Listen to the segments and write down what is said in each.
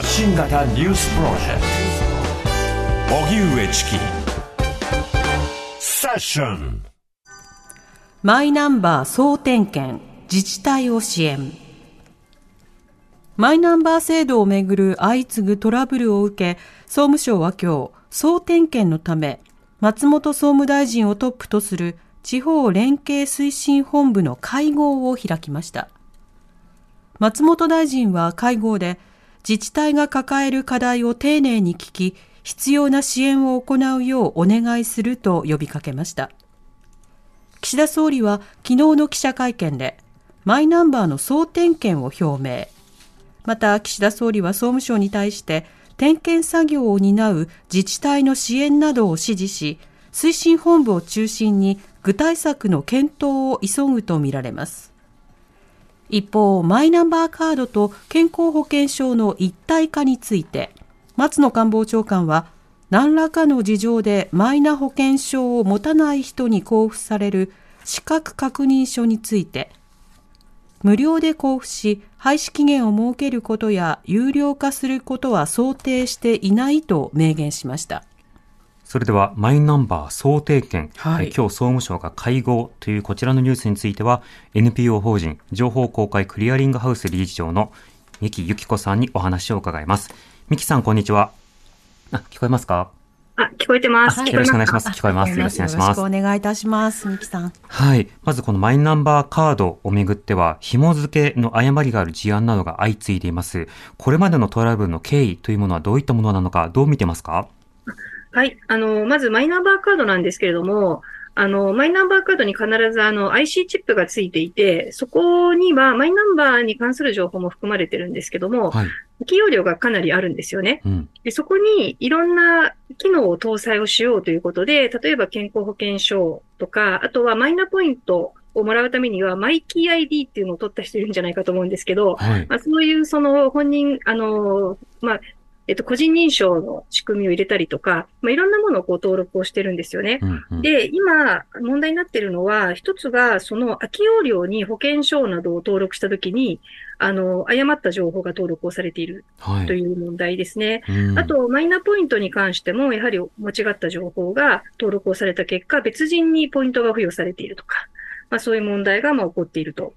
発信型ニュースプロジェクト。荻上チキセッションマイナンバー総点検自治体を支援。マイナンバー制度をめぐる相次ぐトラブルを受け総務省は今日総点検のため松本総務大臣をトップとする地方連携推進本部の会合を開きました。松本大臣は会合で自治体が抱える課題を丁寧に聞き必要な支援を行うようお願いすると呼びかけました。岸田総理は昨日の記者会見でマイナンバーの総点検を表明。また岸田総理は総務省に対して点検作業を担う自治体の支援などを指示し推進本部を中心に具体策の検討を急ぐとみられます。一方マイナンバーカードと健康保険証の一体化について松野官房長官は何らかの事情でマイナ保険証を持たない人に交付される資格確認書について無料で交付し廃止期限を設けることや有料化することは想定していないと明言しました。それではマイナンバー総点検、はい。今日総務省が会合というこちらのニュースについては NPO 法人情報公開クリアリングハウス理事長の三木由紀子さんにお話を伺います。三木さんこんにちは。あ聞こえますか？あ、聞こえてます。よろしくお願いします。聞こえます。よろしくお願いします。よろしくお願いいたします。三木さん。はい。まずこのマイナンバーカードをめぐっては、紐付けの誤りがある事案などが相次いでいます。これまでのトラブルの経緯というものはどういったものなのか、どう見てますか？はい。あの、まずマイナンバーカードなんですけれども、あの、マイナンバーカードに必ずあの IC チップがついていて、そこにはマイナンバーに関する情報も含まれてるんですけども、はい。起用量がかなりあるんですよね。うん。で、そこにいろんな機能を搭載をしようということで、例えば健康保険証とか、あとはマイナポイントをもらうためには、マイキー ID っていうのを取った人いるんじゃないかと思うんですけど、はい。まあ、そういうその本人、あの、まあ、えっと、個人認証の仕組みを入れたりとか、まあ、いろんなものをこう登録をしてるんですよね。うんうん、で、今、問題になっているのは、一つが、その空き容量に保険証などを登録したときに、あの、誤った情報が登録をされているはい。という問題ですね。うんあ、と、マイナポイントに関しても、やはり間違った情報が登録をされた結果、別人にポイントが付与されているとか、まあそういう問題がまあ起こっていると。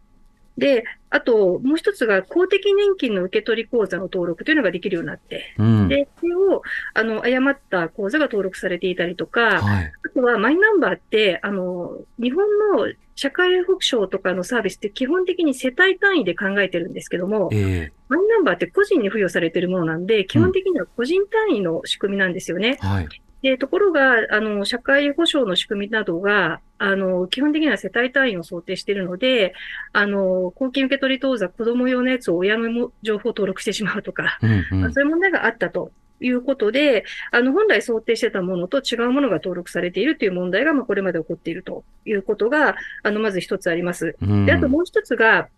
で、あと、もう一つが公的年金の受取口座の登録というのができるようになって、うん。で、それを、あの、誤った口座が登録されていたりとか、はい。あとはマイナンバーって、あの、日本の社会保障とかのサービスって基本的に世帯単位で考えてるんですけども、えマイナンバーって個人に付与されているものなんで、基本的には個人単位の仕組みなんですよね。えはい。で、ところが、あの、社会保障の仕組みなどが、あの、基本的には世帯単位を想定しているので、あの、公金受取当座、子供用のやつを親のも情報を登録してしまうとか、うんうん。まあそういう問題があったということで、あの、本来想定してたものと違うものが登録されているという問題が、まあ、これまで起こっているということが、あの、まず一つあります。うんで、あともう一つが、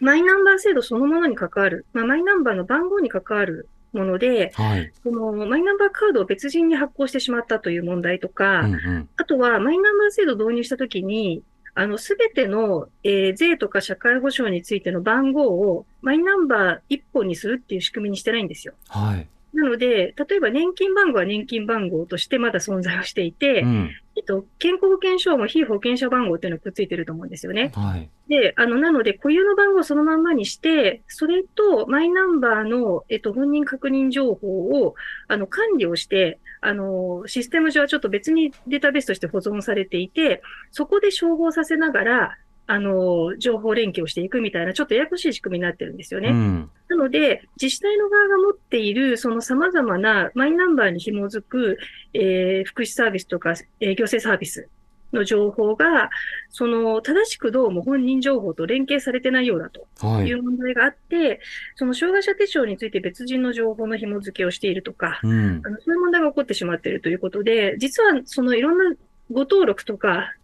マイナンバー制度そのものに関わる、まあ、マイナンバーの番号に関わるもので、はい。そのマイナンバーカードを別人に発行してしまったという問題とか、うんうん。あとはマイナンバー制度を導入したときに、あの、すべての、えー税とか社会保障についての番号をマイナンバー一本にするっていう仕組みにしてないんですよ。はい。なので、例えば年金番号は年金番号としてまだ存在をしていて、うん。えっと、健康保険証も非保険者番号っていうのがくっついてると思うんですよね。はい。で、あの、なので、固有の番号をそのまんまにして、それとマイナンバーの、えっと、本人確認情報を、あの、管理をして、あの、システム上はちょっと別にデータベースとして保存されていて、そこで照合させながら、あの、情報連携をしていくみたいな、ちょっとややこしい仕組みになってるんですよね。うん。なので、自治体の側が持っている、その様々なマイナンバーに紐づく、えー福祉サービスとか、えー行政サービスの情報が、その、正しくどうも本人情報と連携されてないようだとはいい。う問題があって、その障害者手帳について別人の情報の紐付けをしているとか、うんあ。のそういう問題が起こってしまっているということで、実はそのいろんなご登録とか、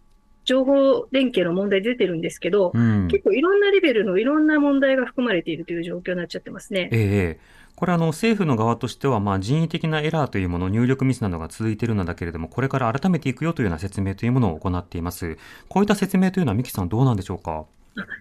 情報連携の問題出てるんですけど、うん。結構いろんなレベルのいろんな問題が含まれているという状況になっちゃってますね。ええこれあの政府の側としては、まあ、人為的なエラーというもの、入力ミスなどが続いているのだけれども、これから改めていくよというような説明というものを行っています。こういった説明というのは、三木さん、どうなんでしょうか？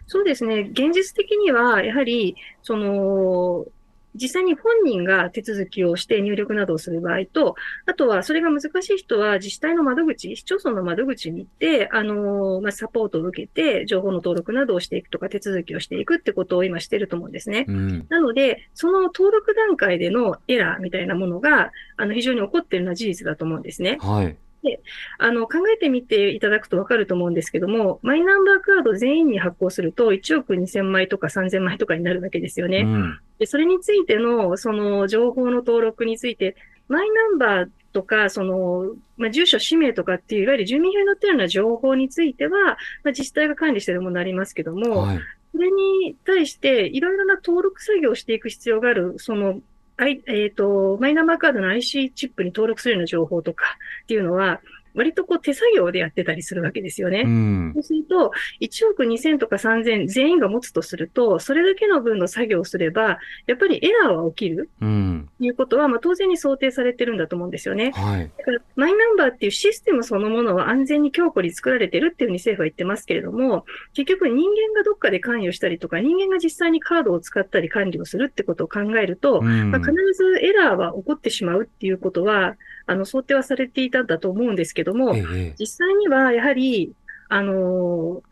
そうですね。現実的には、やはり、その、実際に本人が手続きをして入力などをする場合と、あとはそれが難しい人は自治体の窓口、市町村の窓口に行って、あの、まあ、サポートを受けて、情報の登録などをしていくとか手続きをしていくってことを今してると思うんですね。うん、なので、その登録段階でのエラーみたいなものが、あの、非常に起こっているのは事実だと思うんですね。はい。で、あの、考えてみていただくとわかると思うんですけども、マイナンバーカード全員に発行すると1億2000枚とか3000枚とかになるわけですよね。うん、で、それについての、その情報の登録について、マイナンバーとか、その、まあ、住所、氏名とかっていう、いわゆる住民票に載っているような情報については、まあ、自治体が管理しているものになりますけども、はい、それに対して、いろいろな登録作業をしていく必要がある、その、えっ、ー、と、マイナンバーカードの IC チップに登録するような情報とかっていうのは、割とこう手作業でやってたりするわけですよね。うん、そうすると、1億2000とか3000全員が持つとすると、それだけの分の作業をすれば、やっぱりエラーは起きる。うん、いうことは、まあ当然に想定されてるんだと思うんですよね。はい、だから、マイナンバーっていうシステムそのものは安全に強固に作られてるっていうふうに政府は言ってますけれども、結局人間がどっかで関与したりとか、人間が実際にカードを使ったり管理をするってことを考えると、うん、まあ、必ずエラーは起こってしまうっていうことは、あの、想定はされていたんだと思うんですけども、ええ、実際にはやはり、あの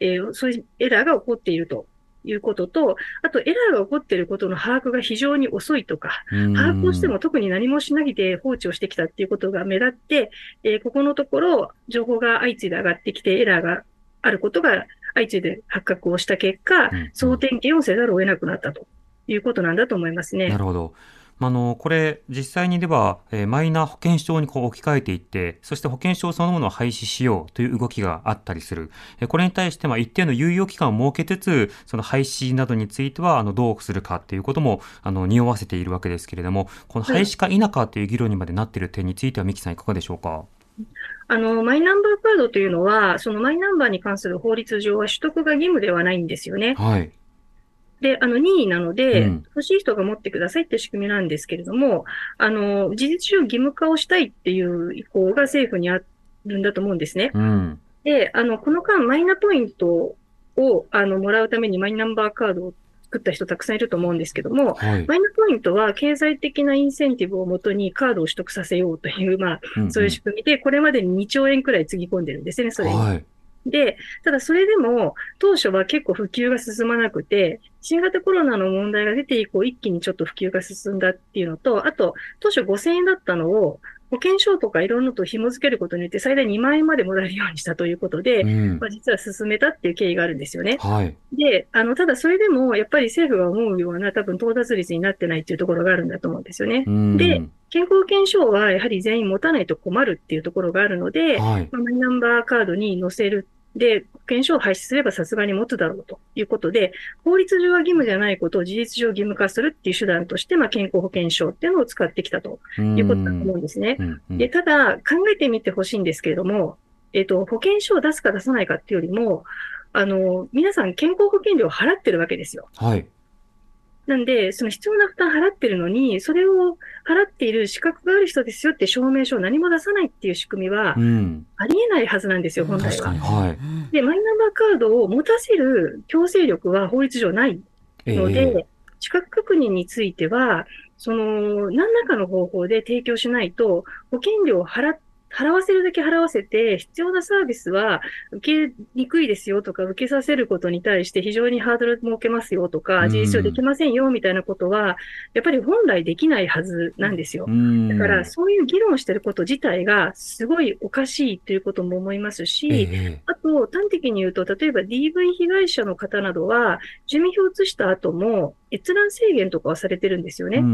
えー、そういうエラーが起こっているということと、あとエラーが起こっていることの把握が非常に遅いとか、把握をしても特に何もしないで放置をしてきたっていうことが目立って、えー、ここのところ、情報が相次いで上がってきて、エラーがあることが相次いで発覚をした結果、総点検をせざるを得なくなったということなんだと思いますね。なるほど。あの、これ、実際にでは、えー、マイナ保険証にこう置き換えていって、そして保険証そのものを廃止しようという動きがあったりする。えー、これに対して、まあ、一定の猶予期間を設けつつ、その廃止などについては、あの、どうするかっていうことも、あの、匂わせているわけですけれども、この廃止か否かという議論にまでなっている点については、三木さんいかがでしょうか？あの、マイナンバーカードというのは、そのマイナンバーに関する法律上は取得が義務ではないんですよね。はい。で、あの、任意なので、うん、欲しい人が持ってくださいって仕組みなんですけれども、あの、事実上義務化をしたいっていう意向が政府にあるんだと思うんですね。うん、で、あの、この間、マイナポイントを、あの、もらうためにマイナンバーカードを作った人たくさんいると思うんですけども、はい、マイナポイントは経済的なインセンティブをもとにカードを取得させようという、まあ、そういう仕組みで、これまでに2兆円くらいつぎ込んでるんですね、それに。はいで、ただそれでも、当初は結構普及が進まなくて、新型コロナの問題が出て以降、一気にちょっと普及が進んだっていうのと、あと、当初5000円だったのを、保険証とかいろんなと紐付けることによって最大2万円までもらえるようにしたということで、うん、まあ、実は進めたっていう経緯があるんですよね。はい。で、あの、ただそれでも、やっぱり政府が思うような多分到達率になってないっていうところがあるんだと思うんですよね。うん、で、健康保険証はやはり全員持たないと困るっていうところがあるので、はい、まあ、マイナンバーカードに載せるで、保険証を廃止すればさすがに持つだろうということで、法律上は義務じゃないことを事実上義務化するっていう手段として、まあ、健康保険証っていうのを使ってきたということだと思うんですね。で、ただ、考えてみてほしいんですけれども、えっ、と、保険証を出すか出さないかっていうよりも、あの、皆さん健康保険料を払ってるわけですよ。はい。なんで、その必要な負担払ってるのに、それを払っている資格がある人ですよって証明書を何も出さないっていう仕組みは、ありえないはずなんですよ、うん、本来は。はい、で、マイナンバーカードを持たせる強制力は法律上ないので、えー、資格確認については、その、何らかの方法で提供しないと、保険料を払っ払わせるだけ払わせて、必要なサービスは受けにくいですよとか、受けさせることに対して非常にハードル設けますよとか、事実上できませんよみたいなことは、やっぱり本来できないはずなんですよ。だから、そういう議論してること自体がすごいおかしいということも思いますし、あと、端的に言うと、例えば DV 被害者の方などは、住民票を移した後も閲覧制限とかはされてるんですよね。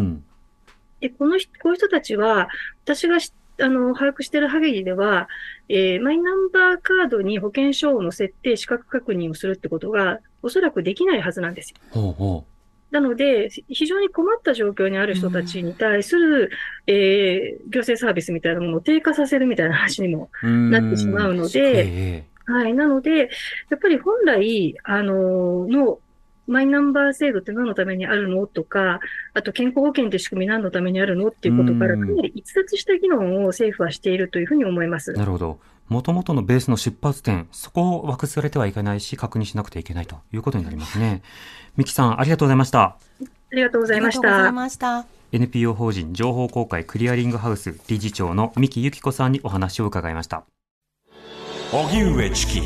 で、この人、こういう人たちは、私が知ってあの、把握している限りでは、えー、マイナンバーカードに保険証を載せて資格確認をするってことが、おそらくできないはずなんですよ。ほうほうなので、非常に困った状況にある人たちに対する、えー、行政サービスみたいなものを低下させるみたいな話にもなってしまうので、はい。なので、やっぱり本来、あの、のマイナンバー制度って何のためにあるの？とか、あと健康保険って仕組み何のためにあるの？っていうことから、かなり逸脱した議論を政府はしているというふうに思います。なるほど。もともとのベースの出発点、そこを枠されてはいけないし、確認しなくてはいけないということになりますね。三木さん、ありがとうございました。あありがとうございましありがとうございた。ました。NPO 法人情報公開クリアリングハウス理事長の三木由紀子さんにお話を伺いました。荻上チキ